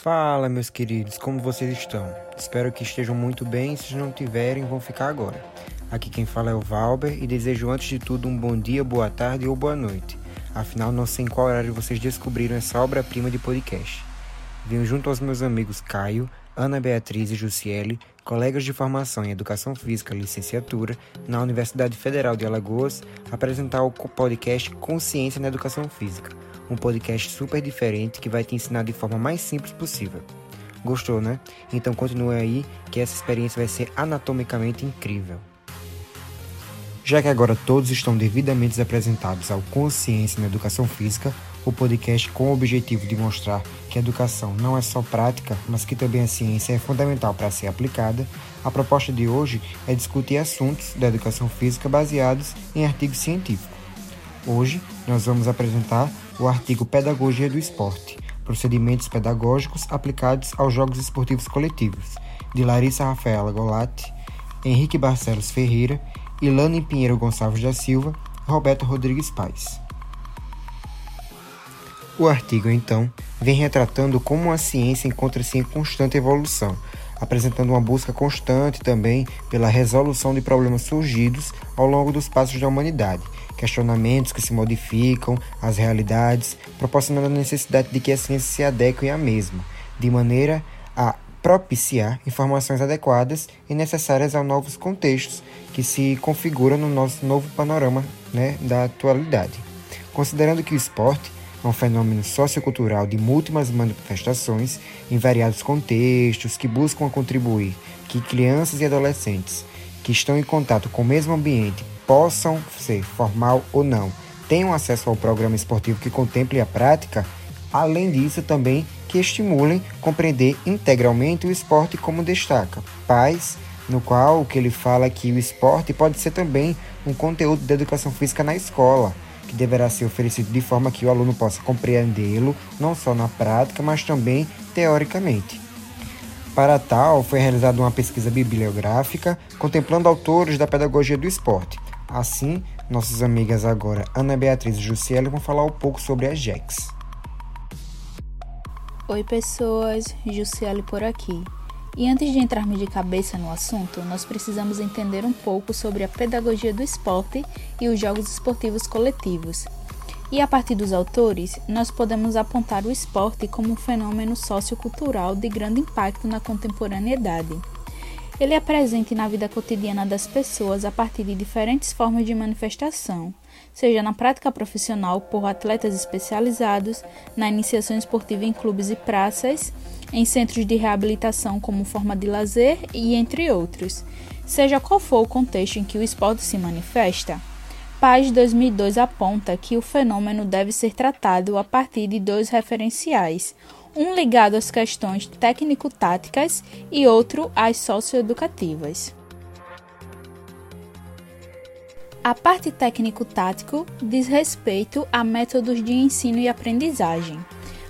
Fala, meus queridos, como vocês estão? Espero que estejam muito bem. Se não tiverem, vão ficar agora. Aqui quem fala é o Valber e desejo antes de tudo um bom dia, boa tarde ou boa noite. Afinal, não sei em qual horário vocês descobriram essa obra-prima de podcast. Venho junto aos meus amigos Caio, Ana Beatriz e Jussiele, colegas de formação em Educação Física Licenciatura na Universidade Federal de Alagoas, apresentar o podcast Consciência na Educação Física, um podcast super diferente que vai te ensinar de forma mais simples possível. Gostou, né? Então continue aí que essa experiência vai ser anatomicamente incrível. Já que agora todos estão devidamente apresentados ao Consciência na Educação Física, o podcast com o objetivo de mostrar que a educação não é só prática, mas que também a ciência é fundamental para ser aplicada, a proposta de hoje é discutir assuntos da educação física baseados em artigos científicos. Hoje nós vamos apresentar o artigo Pedagogia do Esporte, procedimentos pedagógicos aplicados aos jogos esportivos coletivos, de Larissa Rafaela Golatti, Henrique Barcelos Ferreira Ilane Pinheiro Gonçalves da Silva Roberto Rodrigues Paes. O artigo, então, vem retratando como a ciência encontra-se em constante evolução, apresentando uma busca constante também pela resolução de problemas surgidos ao longo dos passos da humanidade, questionamentos que se modificam, as realidades, proporcionando a necessidade de que a ciência se adeque à mesma, de maneira a propiciar informações adequadas e necessárias a novos contextos que se configuram no nosso novo panorama né, da atualidade. Considerando que o esporte um fenômeno sociocultural de múltiplas manifestações em variados contextos que buscam contribuir que crianças e adolescentes que estão em contato com o mesmo ambiente possam ser formal ou não, tenham acesso ao programa esportivo que contemple a prática, além disso também que estimulem compreender integralmente o esporte como destaca. Paz, no qual que ele fala é que o esporte pode ser também um conteúdo de educação física na escola, que deverá ser oferecido de forma que o aluno possa compreendê-lo, não só na prática, mas também teoricamente. Para tal, foi realizada uma pesquisa bibliográfica contemplando autores da pedagogia do esporte. Assim, nossas amigas agora Ana Beatriz e Jussiele vão falar um pouco sobre as JECs. Oi pessoas, Jussiele por aqui. E antes de entrarmos de cabeça no assunto, nós precisamos entender um pouco sobre a pedagogia do esporte e os jogos esportivos coletivos. E a partir dos autores, nós podemos apontar o esporte como um fenômeno sociocultural de grande impacto na contemporaneidade. Ele é presente na vida cotidiana das pessoas a partir de diferentes formas de manifestação, seja na prática profissional por atletas especializados, na iniciação esportiva em clubes e praças, em centros de reabilitação como forma de lazer e entre outros. Seja qual for o contexto em que o esporte se manifesta, Paz 2002 aponta que o fenômeno deve ser tratado a partir de dois referenciais, um ligado às questões técnico-táticas e outro às socioeducativas. A parte técnico-tático diz respeito a métodos de ensino e aprendizagem,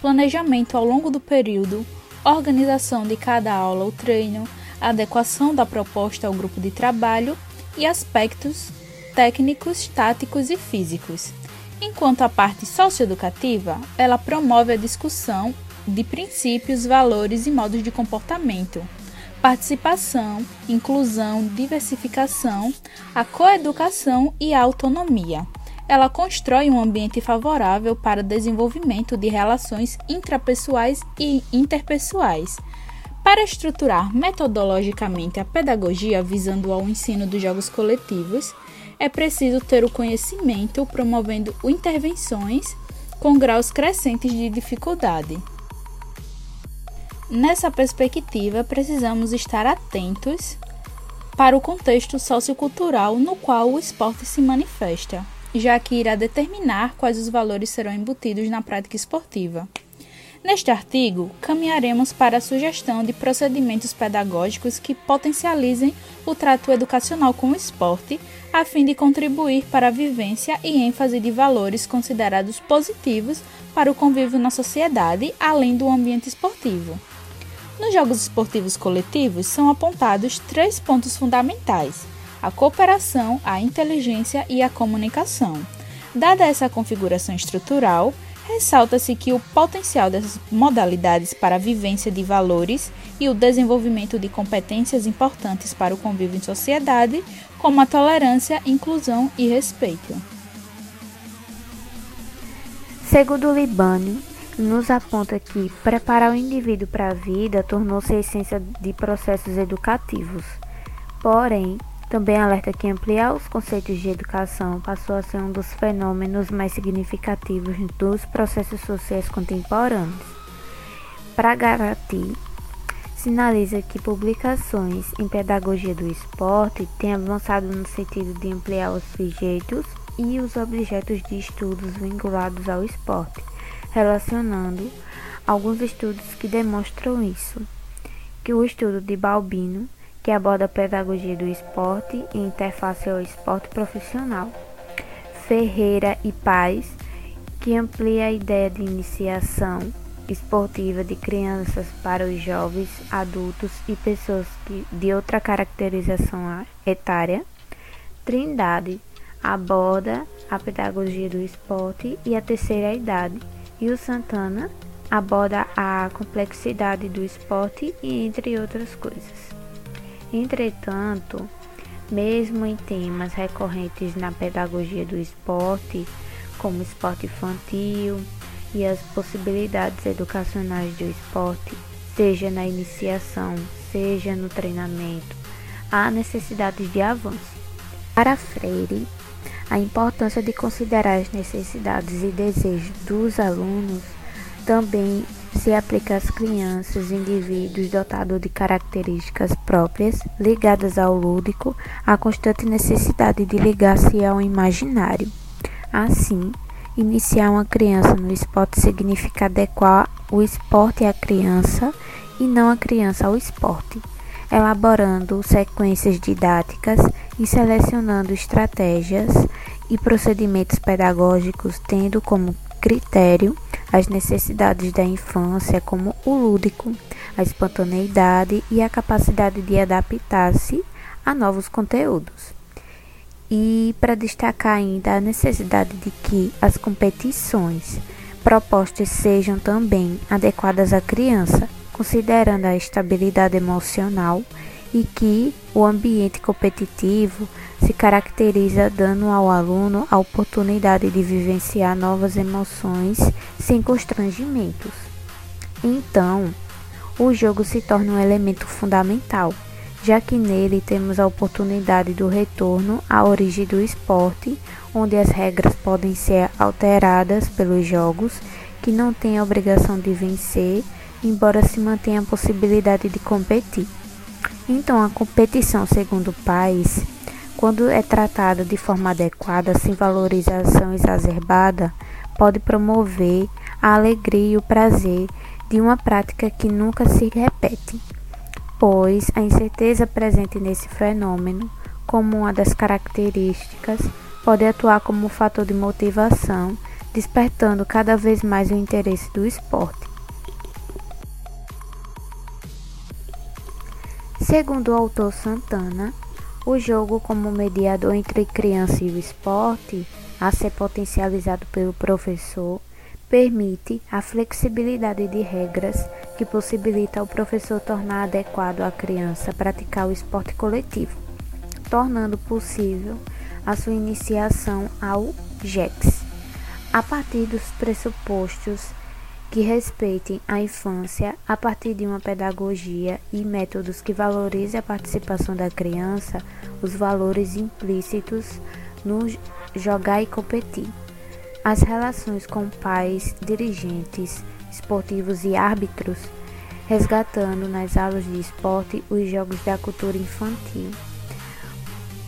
planejamento ao longo do período, organização de cada aula ou treino, adequação da proposta ao grupo de trabalho e aspectos técnicos, táticos e físicos. Enquanto a parte socioeducativa, ela promove a discussão de princípios, valores e modos de comportamento, participação, inclusão, diversificação, a coeducação e a autonomia. Ela constrói um ambiente favorável para o desenvolvimento de relações intrapessoais e interpessoais. Para estruturar metodologicamente a pedagogia visando ao ensino dos jogos coletivos, é preciso ter o conhecimento promovendo intervenções com graus crescentes de dificuldade. Nessa perspectiva, precisamos estar atentos para o contexto sociocultural no qual o esporte se manifesta, já que irá determinar quais os valores serão embutidos na prática esportiva. Neste artigo, caminharemos para a sugestão de procedimentos pedagógicos que potencializem o trato educacional com o esporte, a fim de contribuir para a vivência e ênfase de valores considerados positivos para o convívio na sociedade, além do ambiente esportivo. Nos jogos esportivos coletivos são apontados três pontos fundamentais: a cooperação, a inteligência e a comunicação. Dada essa configuração estrutural, Ressalta-se que o potencial dessas modalidades para a vivência de valores e o desenvolvimento de competências importantes para o convívio em sociedade, como a tolerância, inclusão e respeito. Segundo Libani, nos aponta que preparar o indivíduo para a vida tornou-se a essência de processos educativos. Porém, também alerta que ampliar os conceitos de educação passou a ser um dos fenômenos mais significativos dos processos sociais contemporâneos. Para garantir, sinaliza que publicações em pedagogia do esporte têm avançado no sentido de ampliar os sujeitos e os objetos de estudos vinculados ao esporte, relacionando alguns estudos que demonstram isso, que o estudo de Balbino que aborda a pedagogia do esporte e interface ao esporte profissional. Ferreira e Paz, que amplia a ideia de iniciação esportiva de crianças para os jovens, adultos e pessoas que, de outra caracterização etária. Trindade aborda a pedagogia do esporte e a terceira idade. E o Santana aborda a complexidade do esporte e entre outras coisas. Entretanto, mesmo em temas recorrentes na pedagogia do esporte, como esporte infantil e as possibilidades educacionais do esporte, seja na iniciação, seja no treinamento, há necessidade de avanço. Para Freire, a importância de considerar as necessidades e desejos dos alunos também se aplica às crianças indivíduos dotados de características próprias, ligadas ao lúdico, a constante necessidade de ligar-se ao imaginário. Assim, iniciar uma criança no esporte significa adequar o esporte à criança e não a criança ao esporte, elaborando sequências didáticas e selecionando estratégias e procedimentos pedagógicos, tendo como critério as necessidades da infância, como o lúdico, a espontaneidade e a capacidade de adaptar-se a novos conteúdos. E para destacar ainda a necessidade de que as competições propostas sejam também adequadas à criança, considerando a estabilidade emocional e que o ambiente competitivo se caracteriza dando ao aluno a oportunidade de vivenciar novas emoções sem constrangimentos. Então, o jogo se torna um elemento fundamental, já que nele temos a oportunidade do retorno à origem do esporte, onde as regras podem ser alteradas pelos jogos, que não têm a obrigação de vencer, embora se mantenha a possibilidade de competir. Então, a competição, segundo país, quando é tratada de forma adequada, sem valorização exacerbada, pode promover a alegria e o prazer de uma prática que nunca se repete, pois a incerteza presente nesse fenômeno, como uma das características, pode atuar como um fator de motivação, despertando cada vez mais o interesse do esporte. Segundo o autor Santana, o jogo como mediador entre criança e o esporte, a ser potencializado pelo professor, permite a flexibilidade de regras que possibilita ao professor tornar adequado a criança praticar o esporte coletivo, tornando possível a sua iniciação ao JEX, a partir dos pressupostos que respeitem a infância a partir de uma pedagogia e métodos que valorizem a participação da criança, os valores implícitos no jogar e competir. As relações com pais, dirigentes, esportivos e árbitros, resgatando nas aulas de esporte os jogos da cultura infantil,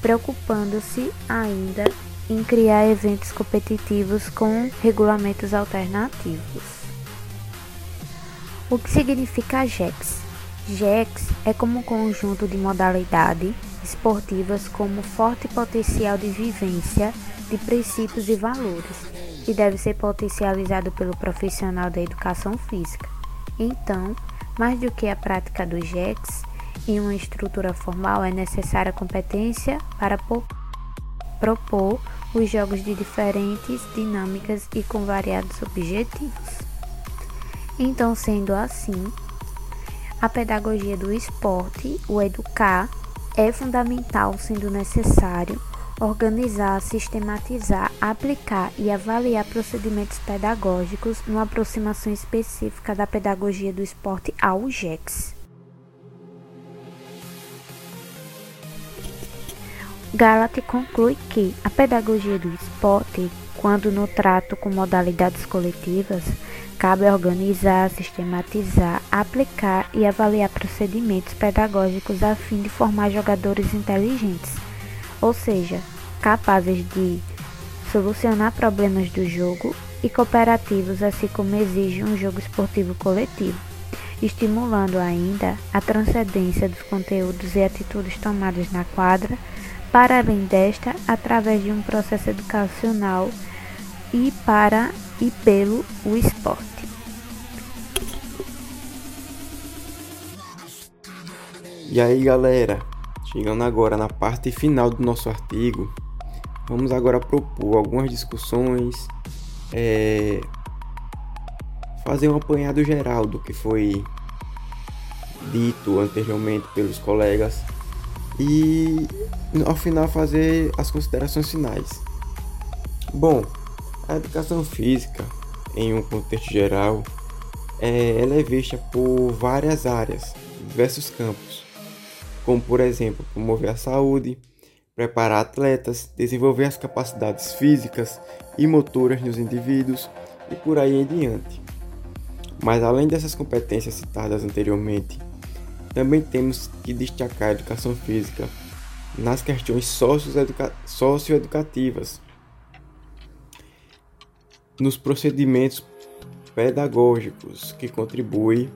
preocupando-se ainda em criar eventos competitivos com regulamentos alternativos. O que significa JEX? JEX é como um conjunto de modalidades esportivas com forte potencial de vivência de princípios e valores, que deve ser potencializado pelo profissional da educação física. Então, mais do que a prática do JEX, em uma estrutura formal é necessária competência para propor os jogos de diferentes dinâmicas e com variados objetivos. Então, sendo assim, a pedagogia do esporte, o educar, é fundamental, sendo necessário organizar, sistematizar, aplicar e avaliar procedimentos pedagógicos numa aproximação específica da pedagogia do esporte ao GEX. Galat conclui que a pedagogia do esporte, quando no trato com modalidades coletivas, cabe organizar, sistematizar, aplicar e avaliar procedimentos pedagógicos a fim de formar jogadores inteligentes, ou seja, capazes de solucionar problemas do jogo e cooperativos, assim como exige um jogo esportivo coletivo, estimulando ainda a transcendência dos conteúdos e atitudes tomadas na quadra para além desta, através de um processo educacional e para e pelo o esporte. E aí, galera, chegando agora na parte final do nosso artigo, vamos agora propor algumas discussões, é, fazer um apanhado geral do que foi dito anteriormente pelos colegas e ao final fazer as considerações finais. Bom, a educação física, em um contexto geral, é, ela é vista por várias áreas, diversos campos, como por exemplo promover a saúde, preparar atletas, desenvolver as capacidades físicas e motoras nos indivíduos e por aí em diante. Mas além dessas competências citadas anteriormente, também temos que destacar a educação física nas questões socioeducativas, nos procedimentos pedagógicos que contribuem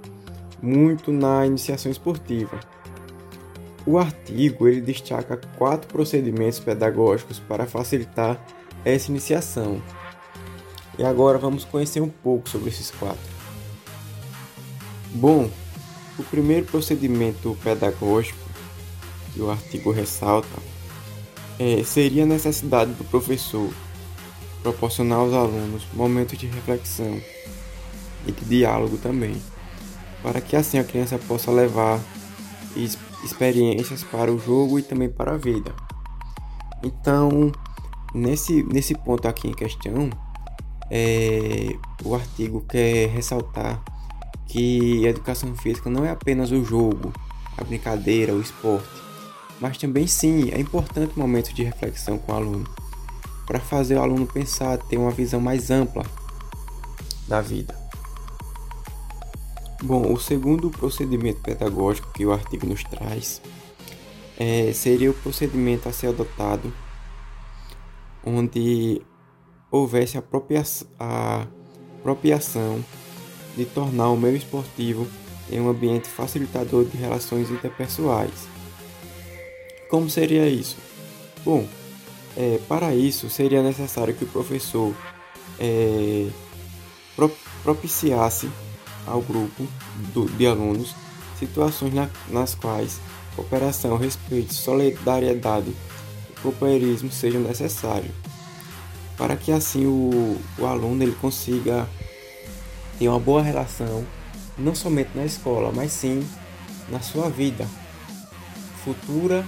muito na iniciação esportiva. O artigo ele destaca quatro procedimentos pedagógicos para facilitar essa iniciação. E agora vamos conhecer um pouco sobre esses quatro. Bom, o primeiro procedimento pedagógico que o artigo ressalta é, seria a necessidade do professor proporcionar aos alunos momentos de reflexão e de diálogo também, para que assim a criança possa levar experiências para o jogo e também para a vida. Então, nesse, nesse ponto aqui em questão, é, o artigo quer ressaltar que a educação física não é apenas o jogo, a brincadeira, o esporte, mas também sim é importante um momento de reflexão com o aluno, para fazer o aluno pensar, ter uma visão mais ampla da vida. Bom, o segundo procedimento pedagógico que o artigo nos traz é, seria o procedimento a ser adotado onde houvesse a apropriação, de tornar o meio esportivo em um ambiente facilitador de relações interpessoais. Como seria isso? Bom, é, para isso seria necessário que o professor é, pro, propiciasse ao grupo do, de alunos situações na, nas quais cooperação, respeito, solidariedade e companheirismo sejam necessários, para que assim o, o aluno ele consiga ter uma boa relação, não somente na escola, mas sim na sua vida futura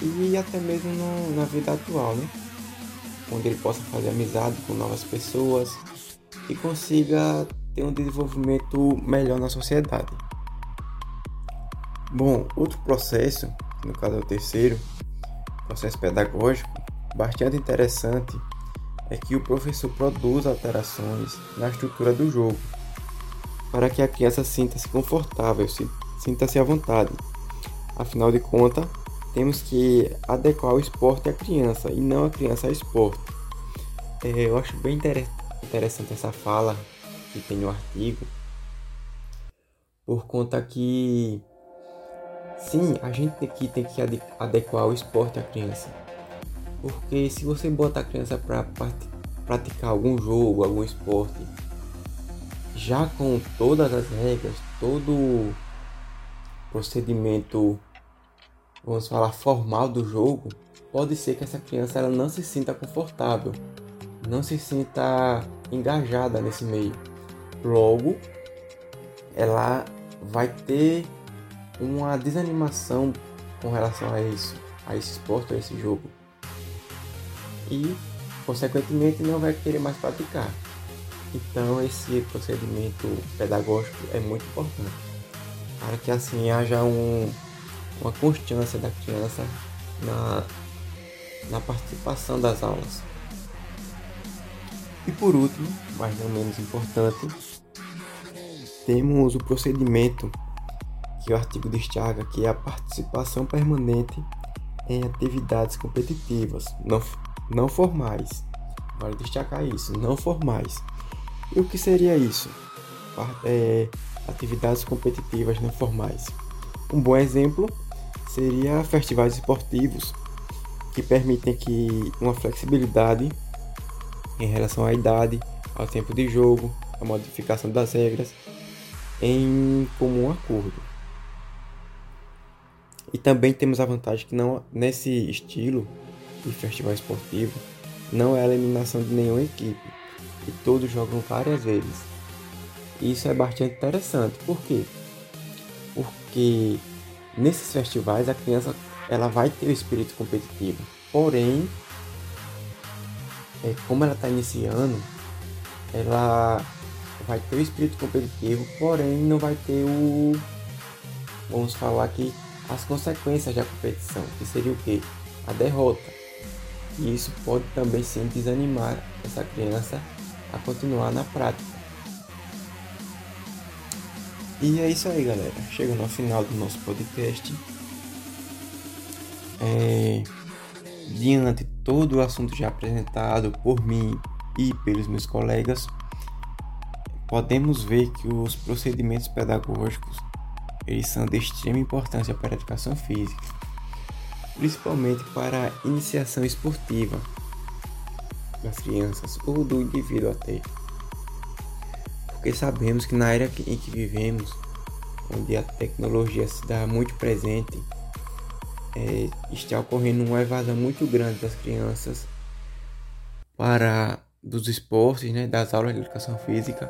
e até mesmo no, na vida atual, né? Onde ele possa fazer amizade com novas pessoas e consiga ter um desenvolvimento melhor na sociedade. Bom, outro processo, no caso é o terceiro, processo pedagógico, bastante interessante, é que o professor produz alterações na estrutura do jogo para que a criança sinta-se confortável, sinta-se à vontade. Afinal de contas, temos que adequar o esporte à criança e não a criança ao esporte. É, eu acho bem interessante essa fala que tem no artigo, por conta que sim, a gente que, tem que adequar o esporte à criança. Porque se você bota a criança para praticar algum jogo, algum esporte, já com todas as regras, todo procedimento, vamos falar, formal do jogo, pode ser que essa criança ela não se sinta confortável, não se sinta engajada nesse meio. Logo, ela vai ter uma desanimação com relação a isso, a esse esporte, a esse jogo. E, consequentemente, não vai querer mais praticar. Então, esse procedimento pedagógico é muito importante para que assim haja um, uma constância da criança na, na participação das aulas. E por último, mas não menos importante, temos o procedimento que o artigo destaca, que é a participação permanente em atividades competitivas, não, não formais. Vale destacar isso, não formais. E o que seria isso? É, atividades competitivas não formais. Um bom exemplo seria festivais esportivos que permitem que uma flexibilidade em relação à idade, ao tempo de jogo, a modificação das regras em comum acordo. E também temos a vantagem que não nesse estilo de festival esportivo não é a eliminação de nenhuma equipe e todos jogam várias vezes. Isso é bastante interessante. Por quê? Porque nesses festivais a criança ela vai ter o espírito competitivo. Porém, é, como ela está iniciando, ela vai ter o espírito competitivo, porém não vai ter o. Vamos falar aqui as consequências da competição, que seria o que? A derrota. E isso pode também sim desanimar essa criança a continuar na prática. E é isso aí, galera. Chegando ao final do nosso podcast. É, diante todo o assunto já apresentado por mim e pelos meus colegas, podemos ver que os procedimentos pedagógicos eles são de extrema importância para a educação física, principalmente para a iniciação esportiva das crianças ou do indivíduo até porque sabemos que na era em que vivemos, onde a tecnologia se dá muito presente, é, está ocorrendo uma evasão muito grande das crianças para dos esportes, né, das aulas de educação física,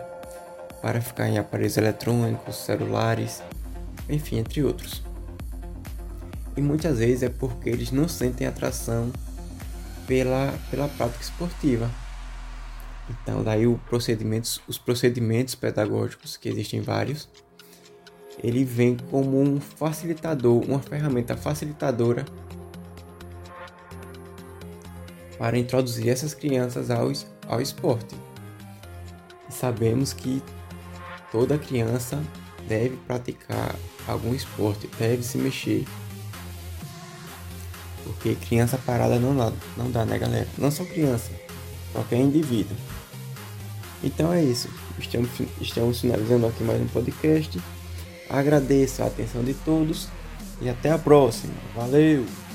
para ficar em aparelhos eletrônicos, celulares, enfim, entre outros. E muitas vezes é porque eles não sentem atração pela, pela prática esportiva. Então, daí o procedimentos, os procedimentos pedagógicos, que existem vários, ele vem como um facilitador, uma ferramenta facilitadora para introduzir essas crianças ao, ao esporte. E sabemos que toda criança deve praticar algum esporte, deve se mexer. Porque criança parada não dá, não dá, né, galera? Não só criança, qualquer indivíduo. Então é isso. Estamos, estamos finalizando aqui mais um podcast. Agradeço a atenção de todos e até a próxima. Valeu!